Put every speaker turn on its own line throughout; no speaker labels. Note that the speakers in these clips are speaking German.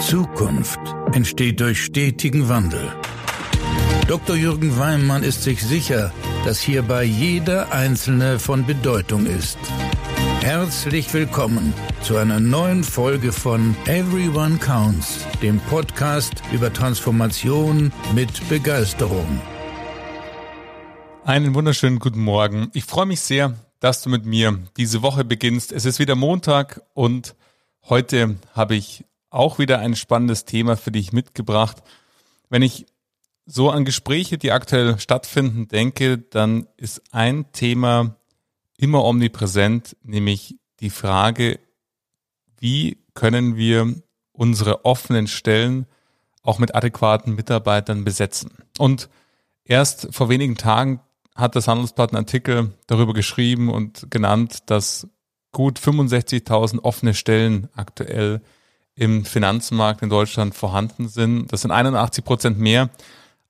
Zukunft entsteht durch stetigen Wandel. Dr. Jürgen Weimann ist sich sicher, dass hierbei jeder Einzelne von Bedeutung ist. Herzlich willkommen zu einer neuen Folge von Everyone Counts, dem Podcast über Transformation mit Begeisterung.
Einen wunderschönen guten Morgen. Ich freue mich sehr, dass du mit mir diese Woche beginnst. Es ist wieder Montag und heute habe ich auch wieder ein spannendes Thema für dich mitgebracht. Wenn ich so an Gespräche, die aktuell stattfinden, denke, dann ist ein Thema immer omnipräsent, nämlich die Frage, wie können wir unsere offenen Stellen auch mit adäquaten Mitarbeitern besetzen. Und erst vor wenigen Tagen hat das Handelsblatt einen Artikel darüber geschrieben und genannt, dass gut 65.000 offene Stellen aktuell im Finanzmarkt in Deutschland vorhanden sind. Das sind 81 Prozent mehr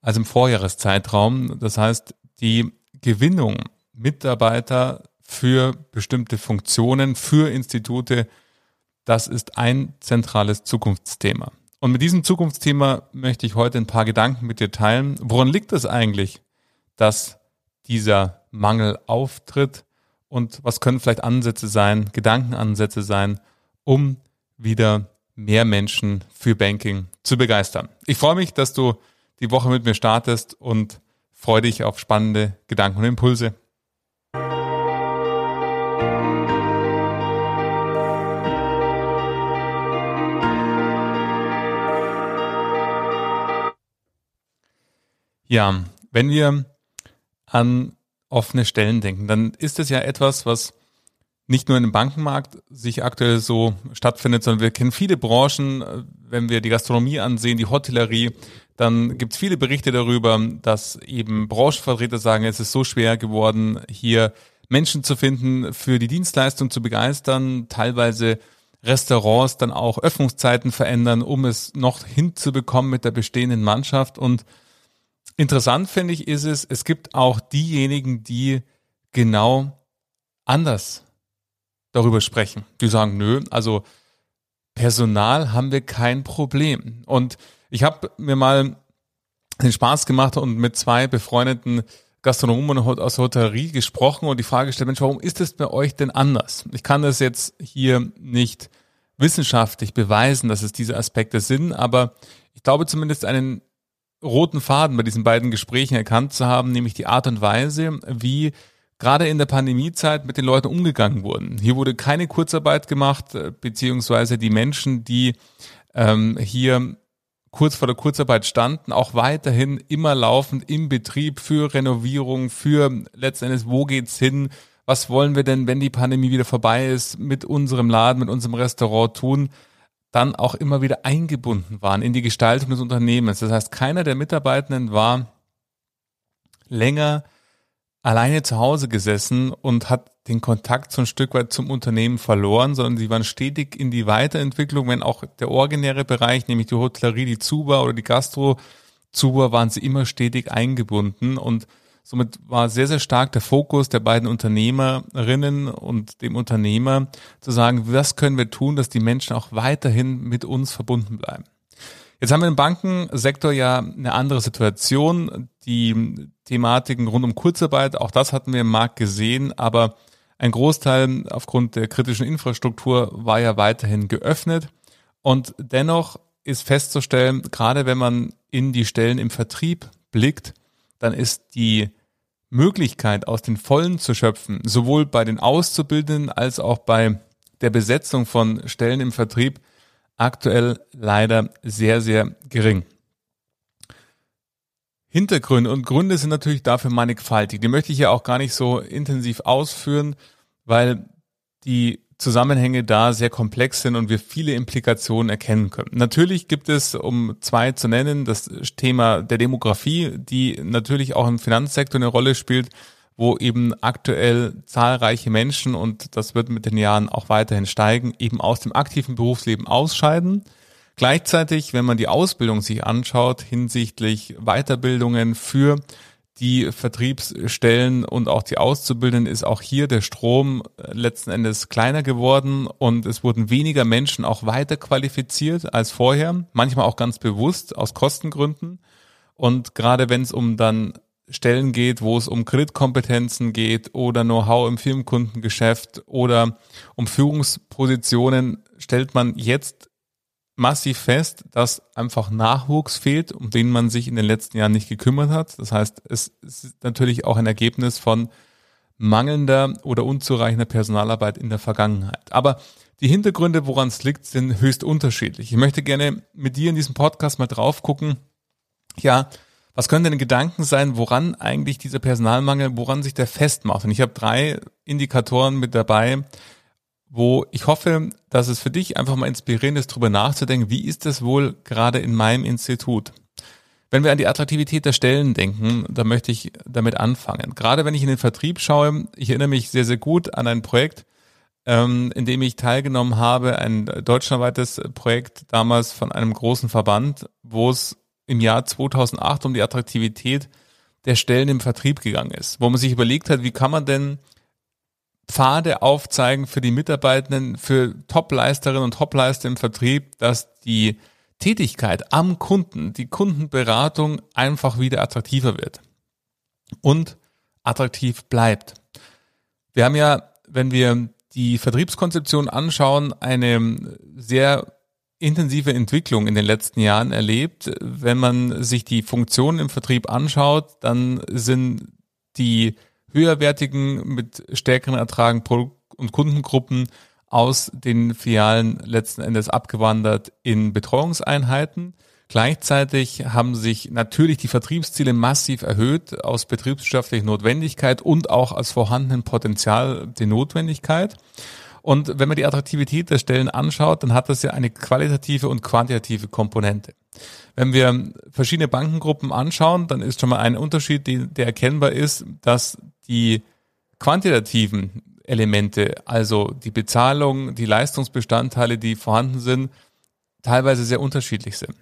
als im Vorjahreszeitraum. Das heißt, die Gewinnung Mitarbeiter für bestimmte Funktionen, für Institute, das ist ein zentrales Zukunftsthema. Und mit diesem Zukunftsthema möchte ich heute ein paar Gedanken mit dir teilen. Woran liegt es eigentlich, dass dieser Mangel auftritt? Und was können vielleicht Ansätze sein, Gedankenansätze sein, um wieder mehr Menschen für Banking zu begeistern. Ich freue mich, dass du die Woche mit mir startest und freue dich auf spannende Gedanken und Impulse. Ja, wenn wir an offene Stellen denken, dann ist es ja etwas, was nicht nur im Bankenmarkt sich aktuell so stattfindet, sondern wir kennen viele Branchen, wenn wir die Gastronomie ansehen, die Hotellerie, dann gibt es viele Berichte darüber, dass eben Branchenvertreter sagen, es ist so schwer geworden, hier Menschen zu finden, für die Dienstleistung zu begeistern, teilweise Restaurants dann auch Öffnungszeiten verändern, um es noch hinzubekommen mit der bestehenden Mannschaft. Und interessant finde ich ist es, es gibt auch diejenigen, die genau anders darüber sprechen. Die sagen, nö, also Personal haben wir kein Problem. Und ich habe mir mal den Spaß gemacht und mit zwei befreundeten Gastronomen aus der Hotellerie gesprochen und die Frage gestellt, Mensch, warum ist es bei euch denn anders? Ich kann das jetzt hier nicht wissenschaftlich beweisen, dass es diese Aspekte sind, aber ich glaube zumindest einen roten Faden bei diesen beiden Gesprächen erkannt zu haben, nämlich die Art und Weise, wie gerade in der Pandemiezeit mit den Leuten umgegangen wurden. Hier wurde keine Kurzarbeit gemacht, äh, beziehungsweise die Menschen, die ähm, hier kurz vor der Kurzarbeit standen, auch weiterhin immer laufend im Betrieb für Renovierung, für letztendlich, wo geht's hin? Was wollen wir denn, wenn die Pandemie wieder vorbei ist, mit unserem Laden, mit unserem Restaurant tun? Dann auch immer wieder eingebunden waren in die Gestaltung des Unternehmens. Das heißt, keiner der Mitarbeitenden war länger alleine zu Hause gesessen und hat den Kontakt so ein Stück weit zum Unternehmen verloren, sondern sie waren stetig in die Weiterentwicklung, wenn auch der originäre Bereich, nämlich die Hotellerie, die Zuba oder die Gastro, Zuba, waren sie immer stetig eingebunden und somit war sehr, sehr stark der Fokus der beiden Unternehmerinnen und dem Unternehmer zu sagen, was können wir tun, dass die Menschen auch weiterhin mit uns verbunden bleiben. Jetzt haben wir im Bankensektor ja eine andere Situation. Die Thematiken rund um Kurzarbeit, auch das hatten wir im Markt gesehen, aber ein Großteil aufgrund der kritischen Infrastruktur war ja weiterhin geöffnet. Und dennoch ist festzustellen, gerade wenn man in die Stellen im Vertrieb blickt, dann ist die Möglichkeit, aus den Vollen zu schöpfen, sowohl bei den Auszubildenden als auch bei der Besetzung von Stellen im Vertrieb aktuell leider sehr, sehr gering. Hintergründe und Gründe sind natürlich dafür mannigfaltig. Die möchte ich ja auch gar nicht so intensiv ausführen, weil die Zusammenhänge da sehr komplex sind und wir viele Implikationen erkennen können. Natürlich gibt es, um zwei zu nennen, das Thema der Demografie, die natürlich auch im Finanzsektor eine Rolle spielt wo eben aktuell zahlreiche Menschen, und das wird mit den Jahren auch weiterhin steigen, eben aus dem aktiven Berufsleben ausscheiden. Gleichzeitig, wenn man die Ausbildung sich anschaut hinsichtlich Weiterbildungen für die Vertriebsstellen und auch die Auszubildenden ist auch hier der Strom äh, letzten Endes kleiner geworden und es wurden weniger Menschen auch weiter qualifiziert als vorher, manchmal auch ganz bewusst aus Kostengründen. Und gerade wenn es um dann Stellen geht, wo es um Kreditkompetenzen geht oder Know-how im Firmenkundengeschäft oder um Führungspositionen, stellt man jetzt massiv fest, dass einfach Nachwuchs fehlt, um den man sich in den letzten Jahren nicht gekümmert hat. Das heißt, es ist natürlich auch ein Ergebnis von mangelnder oder unzureichender Personalarbeit in der Vergangenheit. Aber die Hintergründe, woran es liegt, sind höchst unterschiedlich. Ich möchte gerne mit dir in diesem Podcast mal drauf gucken, ja, was können denn Gedanken sein, woran eigentlich dieser Personalmangel, woran sich der festmacht? Und ich habe drei Indikatoren mit dabei, wo ich hoffe, dass es für dich einfach mal inspirierend ist, darüber nachzudenken, wie ist das wohl gerade in meinem Institut? Wenn wir an die Attraktivität der Stellen denken, da möchte ich damit anfangen. Gerade wenn ich in den Vertrieb schaue, ich erinnere mich sehr, sehr gut an ein Projekt, ähm, in dem ich teilgenommen habe, ein deutschlandweites Projekt damals von einem großen Verband, wo es im Jahr 2008 um die Attraktivität der Stellen im Vertrieb gegangen ist, wo man sich überlegt hat, wie kann man denn Pfade aufzeigen für die Mitarbeitenden, für Topleisterinnen und Topleister im Vertrieb, dass die Tätigkeit am Kunden, die Kundenberatung einfach wieder attraktiver wird und attraktiv bleibt. Wir haben ja, wenn wir die Vertriebskonzeption anschauen, eine sehr intensive Entwicklung in den letzten Jahren erlebt. Wenn man sich die Funktionen im Vertrieb anschaut, dann sind die höherwertigen, mit stärkeren Ertragen Produkt- und Kundengruppen aus den Filialen letzten Endes abgewandert in Betreuungseinheiten. Gleichzeitig haben sich natürlich die Vertriebsziele massiv erhöht aus betriebswirtschaftlicher Notwendigkeit und auch als vorhandenen Potenzial die Notwendigkeit. Und wenn man die Attraktivität der Stellen anschaut, dann hat das ja eine qualitative und quantitative Komponente. Wenn wir verschiedene Bankengruppen anschauen, dann ist schon mal ein Unterschied, der erkennbar ist, dass die quantitativen Elemente, also die Bezahlung, die Leistungsbestandteile, die vorhanden sind, teilweise sehr unterschiedlich sind.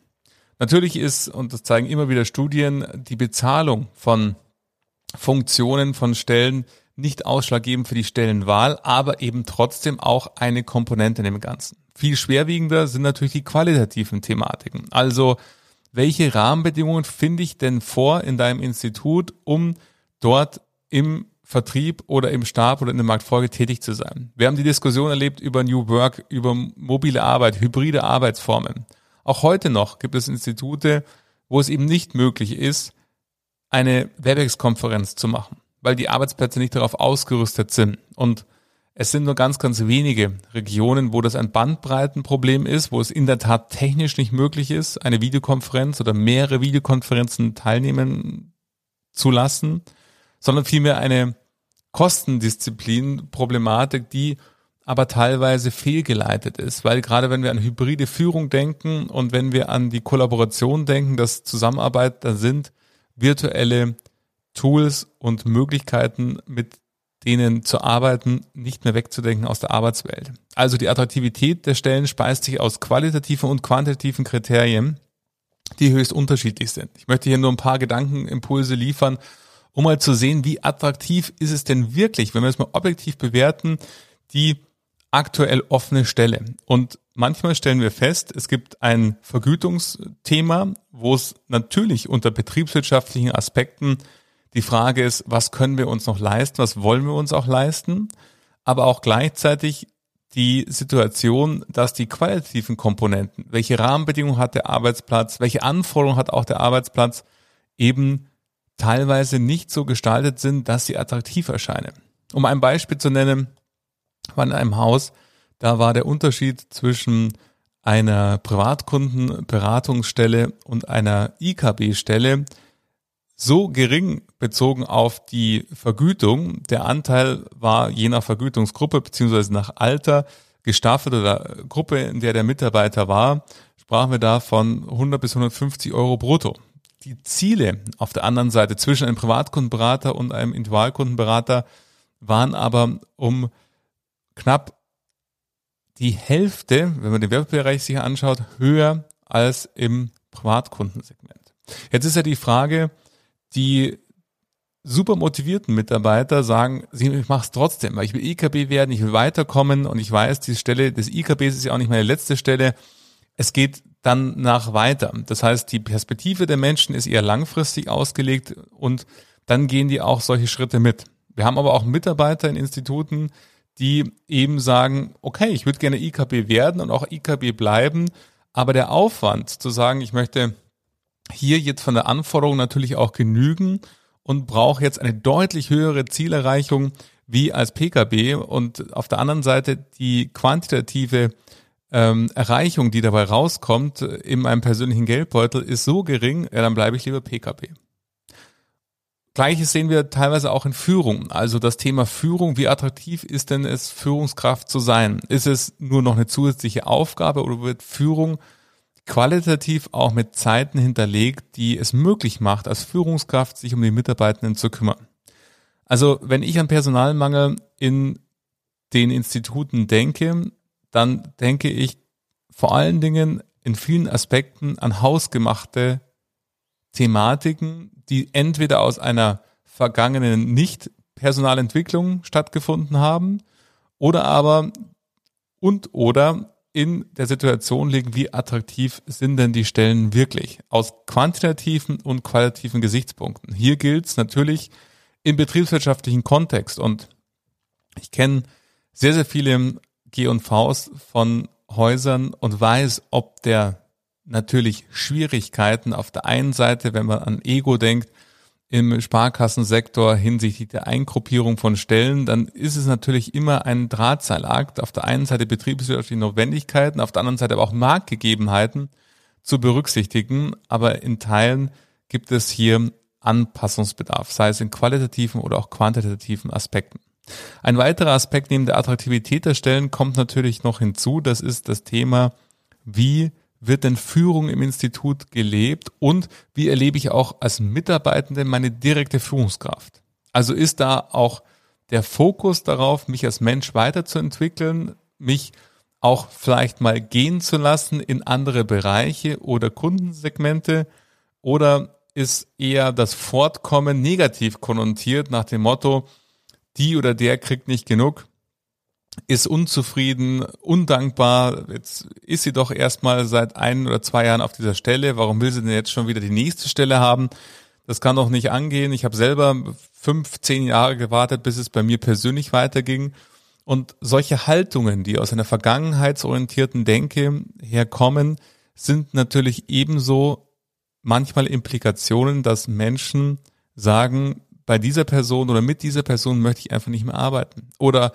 Natürlich ist, und das zeigen immer wieder Studien, die Bezahlung von Funktionen, von Stellen nicht ausschlaggebend für die Stellenwahl, aber eben trotzdem auch eine Komponente in dem Ganzen. Viel schwerwiegender sind natürlich die qualitativen Thematiken. Also, welche Rahmenbedingungen finde ich denn vor in deinem Institut, um dort im Vertrieb oder im Stab oder in der Marktfolge tätig zu sein. Wir haben die Diskussion erlebt über New Work, über mobile Arbeit, hybride Arbeitsformen. Auch heute noch gibt es Institute, wo es eben nicht möglich ist, eine WebEx-Konferenz zu machen, weil die Arbeitsplätze nicht darauf ausgerüstet sind. Und es sind nur ganz, ganz wenige Regionen, wo das ein Bandbreitenproblem ist, wo es in der Tat technisch nicht möglich ist, eine Videokonferenz oder mehrere Videokonferenzen teilnehmen zu lassen sondern vielmehr eine Kostendisziplin-Problematik, die aber teilweise fehlgeleitet ist, weil gerade wenn wir an hybride Führung denken und wenn wir an die Kollaboration denken, dass Zusammenarbeit, da sind virtuelle Tools und Möglichkeiten, mit denen zu arbeiten, nicht mehr wegzudenken aus der Arbeitswelt. Also die Attraktivität der Stellen speist sich aus qualitativen und quantitativen Kriterien, die höchst unterschiedlich sind. Ich möchte hier nur ein paar Gedankenimpulse liefern, um mal zu sehen, wie attraktiv ist es denn wirklich, wenn wir es mal objektiv bewerten, die aktuell offene Stelle. Und manchmal stellen wir fest, es gibt ein Vergütungsthema, wo es natürlich unter betriebswirtschaftlichen Aspekten die Frage ist, was können wir uns noch leisten, was wollen wir uns auch leisten, aber auch gleichzeitig die Situation, dass die qualitativen Komponenten, welche Rahmenbedingungen hat der Arbeitsplatz, welche Anforderungen hat auch der Arbeitsplatz, eben teilweise nicht so gestaltet sind, dass sie attraktiv erscheinen. Um ein Beispiel zu nennen, war in einem Haus, da war der Unterschied zwischen einer Privatkundenberatungsstelle und einer IKB-Stelle so gering bezogen auf die Vergütung. Der Anteil war je nach Vergütungsgruppe beziehungsweise nach Alter gestaffelt oder Gruppe, in der der Mitarbeiter war, sprachen wir da von 100 bis 150 Euro brutto die Ziele auf der anderen Seite zwischen einem Privatkundenberater und einem Individualkundenberater waren aber um knapp die Hälfte, wenn man den Werbbereich sich anschaut, höher als im Privatkundensegment. Jetzt ist ja die Frage, die super motivierten Mitarbeiter sagen, ich mache es trotzdem, weil ich will IKB werden, ich will weiterkommen und ich weiß, die Stelle des IKBs ist ja auch nicht meine letzte Stelle. Es geht dann nach weiter. Das heißt, die Perspektive der Menschen ist eher langfristig ausgelegt und dann gehen die auch solche Schritte mit. Wir haben aber auch Mitarbeiter in Instituten, die eben sagen, okay, ich würde gerne IKB werden und auch IKB bleiben, aber der Aufwand zu sagen, ich möchte hier jetzt von der Anforderung natürlich auch genügen und brauche jetzt eine deutlich höhere Zielerreichung wie als PKB und auf der anderen Seite die quantitative ähm, Erreichung, die dabei rauskommt in meinem persönlichen Geldbeutel, ist so gering, ja, dann bleibe ich lieber PKB. Gleiches sehen wir teilweise auch in Führung. Also das Thema Führung, wie attraktiv ist denn es, Führungskraft zu sein? Ist es nur noch eine zusätzliche Aufgabe oder wird Führung qualitativ auch mit Zeiten hinterlegt, die es möglich macht, als Führungskraft sich um die Mitarbeitenden zu kümmern? Also wenn ich an Personalmangel in den Instituten denke, dann denke ich vor allen Dingen in vielen Aspekten an hausgemachte Thematiken, die entweder aus einer vergangenen Nicht-Personalentwicklung stattgefunden haben oder aber und oder in der Situation liegen, wie attraktiv sind denn die Stellen wirklich aus quantitativen und qualitativen Gesichtspunkten. Hier gilt es natürlich im betriebswirtschaftlichen Kontext und ich kenne sehr, sehr viele G&Vs von Häusern und weiß, ob der natürlich Schwierigkeiten auf der einen Seite, wenn man an Ego denkt, im Sparkassensektor hinsichtlich der Eingruppierung von Stellen, dann ist es natürlich immer ein Drahtseilakt. Auf der einen Seite betriebswirtschaftliche Notwendigkeiten, auf der anderen Seite aber auch Marktgegebenheiten zu berücksichtigen. Aber in Teilen gibt es hier Anpassungsbedarf, sei es in qualitativen oder auch quantitativen Aspekten. Ein weiterer Aspekt neben der Attraktivität der Stellen kommt natürlich noch hinzu. Das ist das Thema, wie wird denn Führung im Institut gelebt? Und wie erlebe ich auch als Mitarbeitende meine direkte Führungskraft? Also ist da auch der Fokus darauf, mich als Mensch weiterzuentwickeln, mich auch vielleicht mal gehen zu lassen in andere Bereiche oder Kundensegmente? Oder ist eher das Fortkommen negativ konnotiert nach dem Motto, die oder der kriegt nicht genug, ist unzufrieden, undankbar. Jetzt ist sie doch erstmal seit ein oder zwei Jahren auf dieser Stelle. Warum will sie denn jetzt schon wieder die nächste Stelle haben? Das kann doch nicht angehen. Ich habe selber fünf, zehn Jahre gewartet, bis es bei mir persönlich weiterging. Und solche Haltungen, die aus einer vergangenheitsorientierten Denke herkommen, sind natürlich ebenso manchmal Implikationen, dass Menschen sagen, bei dieser Person oder mit dieser Person möchte ich einfach nicht mehr arbeiten. Oder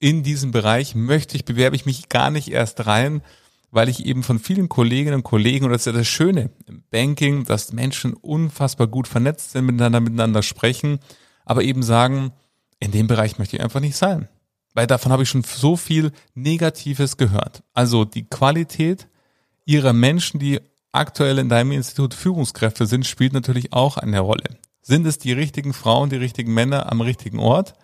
in diesem Bereich möchte ich, bewerbe ich mich gar nicht erst rein, weil ich eben von vielen Kolleginnen und Kollegen, und das ist ja das Schöne im Banking, dass Menschen unfassbar gut vernetzt sind, miteinander, miteinander sprechen, aber eben sagen, in dem Bereich möchte ich einfach nicht sein. Weil davon habe ich schon so viel Negatives gehört. Also die Qualität ihrer Menschen, die aktuell in deinem Institut Führungskräfte sind, spielt natürlich auch eine Rolle. Sind es die richtigen Frauen, die richtigen Männer am richtigen Ort?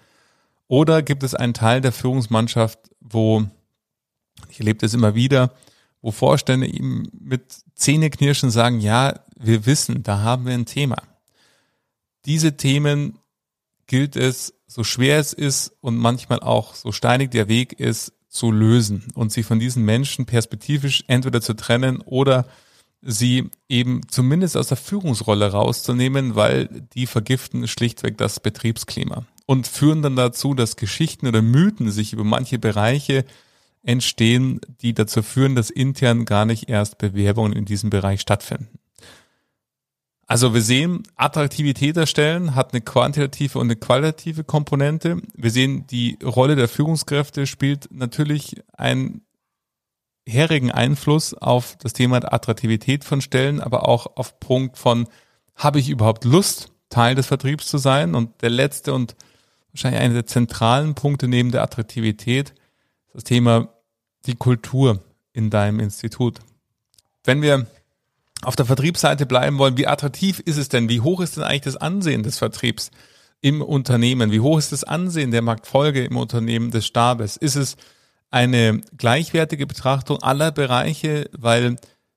Oder gibt es einen Teil der Führungsmannschaft, wo, ich erlebe das immer wieder, wo Vorstände ihm mit Zähneknirschen sagen, ja, wir wissen, da haben wir ein Thema. Diese Themen gilt es, so schwer es ist und manchmal auch so steinig der Weg ist, zu lösen und sie von diesen Menschen perspektivisch entweder zu trennen oder sie eben zumindest aus der Führungsrolle rauszunehmen, weil die vergiften schlichtweg das Betriebsklima und führen dann dazu, dass Geschichten oder Mythen sich über manche Bereiche entstehen, die dazu führen, dass intern gar nicht erst Bewerbungen in diesem Bereich stattfinden. Also wir sehen, Attraktivität der Stellen hat eine quantitative und eine qualitative Komponente. Wir sehen, die Rolle der Führungskräfte spielt natürlich einen herigen Einfluss auf das Thema der Attraktivität von Stellen, aber auch auf Punkt von, habe ich überhaupt Lust, Teil des Vertriebs zu sein? Und der letzte und wahrscheinlich einer der zentralen Punkte neben der Attraktivität das Thema die Kultur in deinem Institut. Wenn wir auf der Vertriebsseite bleiben wollen, wie attraktiv ist es denn? Wie hoch ist denn eigentlich das Ansehen des Vertriebs im Unternehmen? Wie hoch ist das Ansehen der Marktfolge im Unternehmen des Stabes? Ist es eine gleichwertige Betrachtung aller Bereiche, weil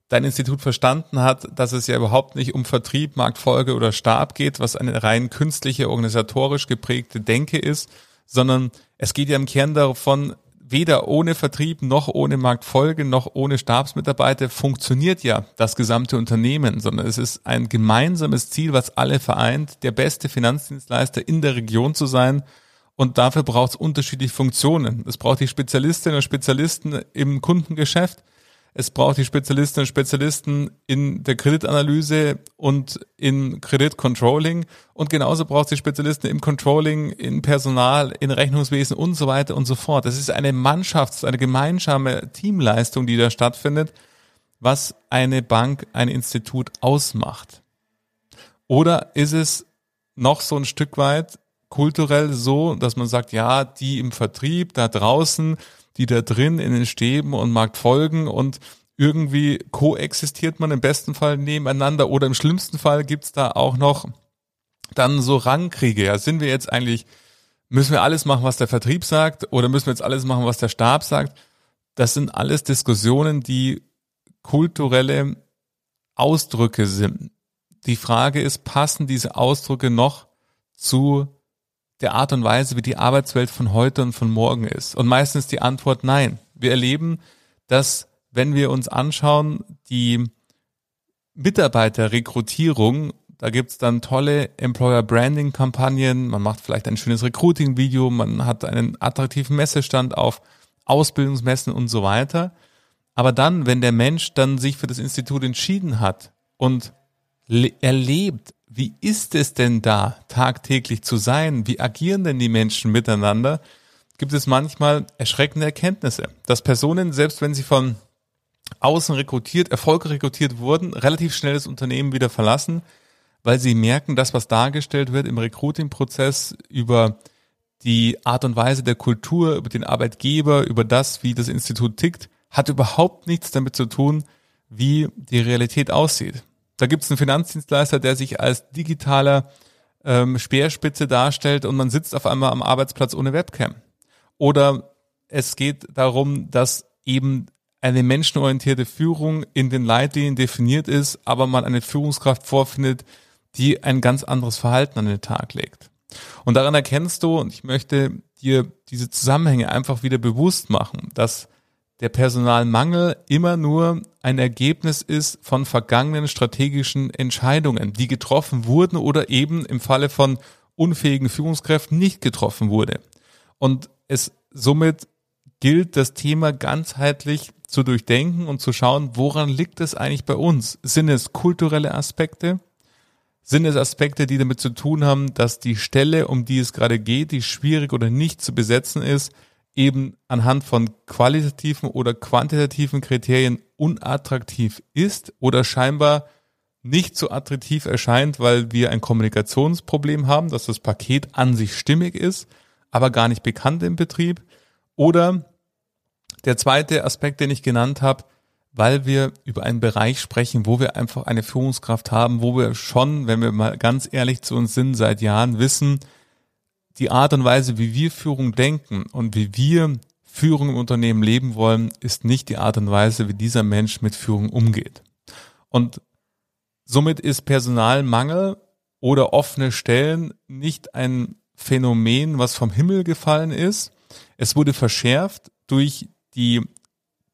dein Institut verstanden hat, dass es ja überhaupt nicht um Vertrieb, Marktfolge oder Stab geht, was eine rein künstliche, organisatorisch geprägte Denke ist, sondern es geht ja im Kern davon, weder ohne Vertrieb noch ohne Marktfolge noch ohne Stabsmitarbeiter funktioniert ja das gesamte Unternehmen, sondern es ist ein gemeinsames Ziel, was alle vereint, der beste Finanzdienstleister in der Region zu sein. Und dafür braucht es unterschiedliche Funktionen. Es braucht die Spezialistinnen und Spezialisten im Kundengeschäft. Es braucht die Spezialistinnen und Spezialisten in der Kreditanalyse und in Kreditcontrolling. Und genauso braucht es die Spezialisten im Controlling, in Personal, in Rechnungswesen und so weiter und so fort. Das ist eine Mannschafts-, eine gemeinsame Teamleistung, die da stattfindet, was eine Bank, ein Institut ausmacht. Oder ist es noch so ein Stück weit kulturell so, dass man sagt, ja, die im Vertrieb da draußen, die da drin in den Stäben und Markt folgen und irgendwie koexistiert man im besten Fall nebeneinander oder im schlimmsten Fall gibt's da auch noch dann so Rangkriege. Ja, sind wir jetzt eigentlich, müssen wir alles machen, was der Vertrieb sagt oder müssen wir jetzt alles machen, was der Stab sagt? Das sind alles Diskussionen, die kulturelle Ausdrücke sind. Die Frage ist, passen diese Ausdrücke noch zu der Art und Weise, wie die Arbeitswelt von heute und von morgen ist? Und meistens die Antwort nein. Wir erleben, dass wenn wir uns anschauen, die Mitarbeiterrekrutierung, da gibt's dann tolle Employer Branding Kampagnen, man macht vielleicht ein schönes Recruiting Video, man hat einen attraktiven Messestand auf Ausbildungsmessen und so weiter. Aber dann, wenn der Mensch dann sich für das Institut entschieden hat und erlebt, wie ist es denn da tagtäglich zu sein? Wie agieren denn die Menschen miteinander? Gibt es manchmal erschreckende Erkenntnisse, dass Personen, selbst wenn sie von außen rekrutiert, Erfolge rekrutiert wurden, relativ schnell das Unternehmen wieder verlassen, weil sie merken, dass was dargestellt wird im Recruiting-Prozess über die Art und Weise der Kultur, über den Arbeitgeber, über das, wie das Institut tickt, hat überhaupt nichts damit zu tun, wie die Realität aussieht. Da gibt es einen Finanzdienstleister, der sich als digitaler ähm, Speerspitze darstellt und man sitzt auf einmal am Arbeitsplatz ohne Webcam. Oder es geht darum, dass eben eine menschenorientierte Führung in den Leitlinien definiert ist, aber man eine Führungskraft vorfindet, die ein ganz anderes Verhalten an den Tag legt. Und daran erkennst du, und ich möchte dir diese Zusammenhänge einfach wieder bewusst machen, dass der Personalmangel immer nur ein Ergebnis ist von vergangenen strategischen Entscheidungen, die getroffen wurden oder eben im Falle von unfähigen Führungskräften nicht getroffen wurde. Und es somit gilt, das Thema ganzheitlich zu durchdenken und zu schauen, woran liegt es eigentlich bei uns? Sind es kulturelle Aspekte? Sind es Aspekte, die damit zu tun haben, dass die Stelle, um die es gerade geht, die schwierig oder nicht zu besetzen ist, eben anhand von qualitativen oder quantitativen Kriterien unattraktiv ist oder scheinbar nicht so attraktiv erscheint, weil wir ein Kommunikationsproblem haben, dass das Paket an sich stimmig ist, aber gar nicht bekannt im Betrieb. Oder der zweite Aspekt, den ich genannt habe, weil wir über einen Bereich sprechen, wo wir einfach eine Führungskraft haben, wo wir schon, wenn wir mal ganz ehrlich zu uns sind, seit Jahren wissen, die Art und Weise, wie wir Führung denken und wie wir Führung im Unternehmen leben wollen, ist nicht die Art und Weise, wie dieser Mensch mit Führung umgeht. Und somit ist Personalmangel oder offene Stellen nicht ein Phänomen, was vom Himmel gefallen ist. Es wurde verschärft durch die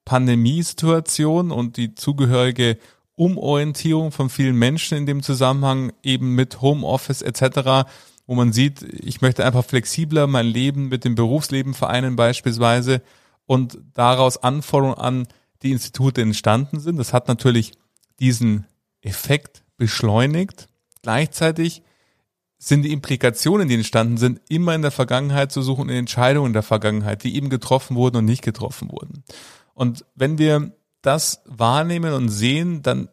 Pandemiesituation und die zugehörige Umorientierung von vielen Menschen in dem Zusammenhang eben mit Homeoffice etc wo man sieht, ich möchte einfach flexibler mein Leben mit dem Berufsleben vereinen beispielsweise und daraus Anforderungen an die Institute entstanden sind. Das hat natürlich diesen Effekt beschleunigt. Gleichzeitig sind die Implikationen, die entstanden sind, immer in der Vergangenheit zu suchen, in Entscheidungen der Vergangenheit, die eben getroffen wurden und nicht getroffen wurden. Und wenn wir das wahrnehmen und sehen, dann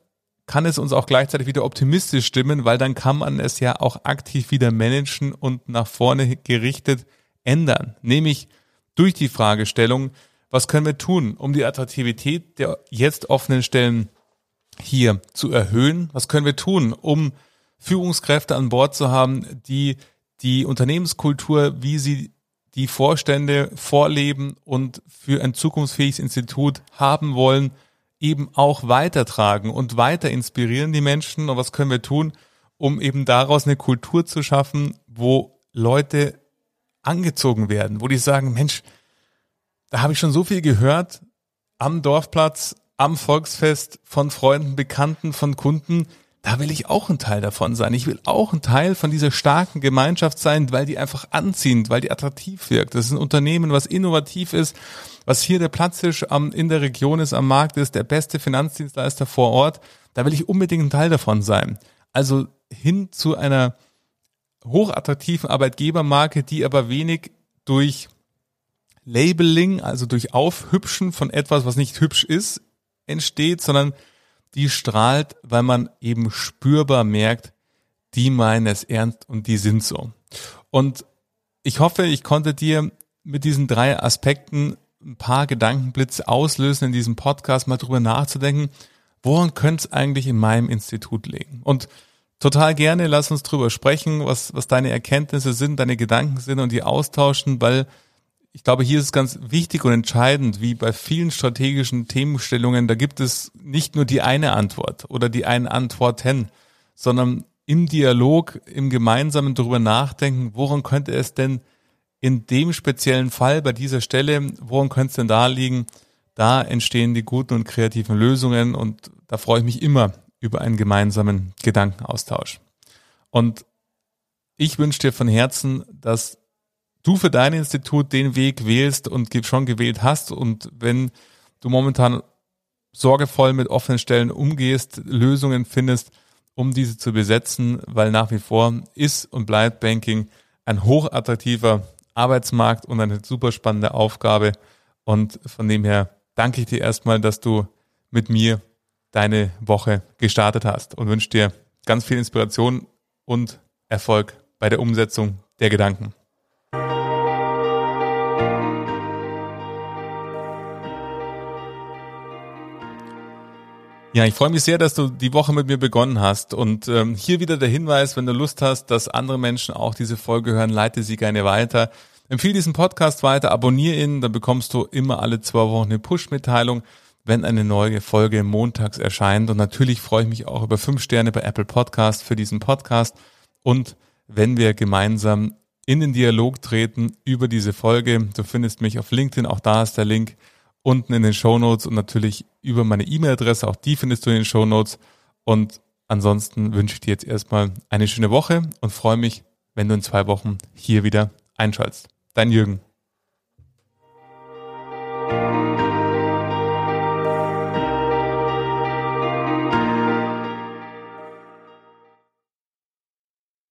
kann es uns auch gleichzeitig wieder optimistisch stimmen, weil dann kann man es ja auch aktiv wieder managen und nach vorne gerichtet ändern. Nämlich durch die Fragestellung, was können wir tun, um die Attraktivität der jetzt offenen Stellen hier zu erhöhen? Was können wir tun, um Führungskräfte an Bord zu haben, die die Unternehmenskultur, wie sie die Vorstände vorleben und für ein zukunftsfähiges Institut haben wollen, eben auch weitertragen und weiter inspirieren die Menschen. Und was können wir tun, um eben daraus eine Kultur zu schaffen, wo Leute angezogen werden, wo die sagen, Mensch, da habe ich schon so viel gehört am Dorfplatz, am Volksfest von Freunden, Bekannten, von Kunden. Da will ich auch ein Teil davon sein. Ich will auch ein Teil von dieser starken Gemeinschaft sein, weil die einfach anziehend, weil die attraktiv wirkt. Das ist ein Unternehmen, was innovativ ist, was hier der Platztisch am, in der Region ist, am Markt ist, der beste Finanzdienstleister vor Ort. Da will ich unbedingt ein Teil davon sein. Also hin zu einer hochattraktiven Arbeitgebermarke, die aber wenig durch Labeling, also durch Aufhübschen von etwas, was nicht hübsch ist, entsteht, sondern die strahlt, weil man eben spürbar merkt, die meinen es ernst und die sind so. Und ich hoffe, ich konnte dir mit diesen drei Aspekten ein paar Gedankenblitze auslösen in diesem Podcast, mal drüber nachzudenken, woran könnte es eigentlich in meinem Institut liegen? Und total gerne, lass uns drüber sprechen, was, was deine Erkenntnisse sind, deine Gedanken sind und die austauschen, weil ich glaube, hier ist es ganz wichtig und entscheidend, wie bei vielen strategischen Themenstellungen, da gibt es nicht nur die eine Antwort oder die einen Antworten, sondern im Dialog, im gemeinsamen darüber nachdenken, woran könnte es denn in dem speziellen Fall bei dieser Stelle, woran könnte es denn da liegen? Da entstehen die guten und kreativen Lösungen und da freue ich mich immer über einen gemeinsamen Gedankenaustausch. Und ich wünsche dir von Herzen, dass du für dein Institut den Weg wählst und schon gewählt hast und wenn du momentan sorgevoll mit offenen Stellen umgehst, Lösungen findest, um diese zu besetzen, weil nach wie vor ist und bleibt Banking ein hochattraktiver Arbeitsmarkt und eine super spannende Aufgabe. Und von dem her danke ich dir erstmal, dass du mit mir deine Woche gestartet hast und wünsche dir ganz viel Inspiration und Erfolg bei der Umsetzung der Gedanken. Ja, ich freue mich sehr, dass du die Woche mit mir begonnen hast. Und ähm, hier wieder der Hinweis, wenn du Lust hast, dass andere Menschen auch diese Folge hören, leite sie gerne weiter. Empfehle diesen Podcast weiter, abonniere ihn, dann bekommst du immer alle zwei Wochen eine Push-Mitteilung, wenn eine neue Folge montags erscheint. Und natürlich freue ich mich auch über fünf Sterne bei Apple Podcast für diesen Podcast. Und wenn wir gemeinsam in den Dialog treten über diese Folge, du findest mich auf LinkedIn, auch da ist der Link unten in den Show Notes und natürlich über meine E-Mail-Adresse, auch die findest du in den Show Notes. Und ansonsten wünsche ich dir jetzt erstmal eine schöne Woche und freue mich, wenn du in zwei Wochen hier wieder einschaltest. Dein Jürgen.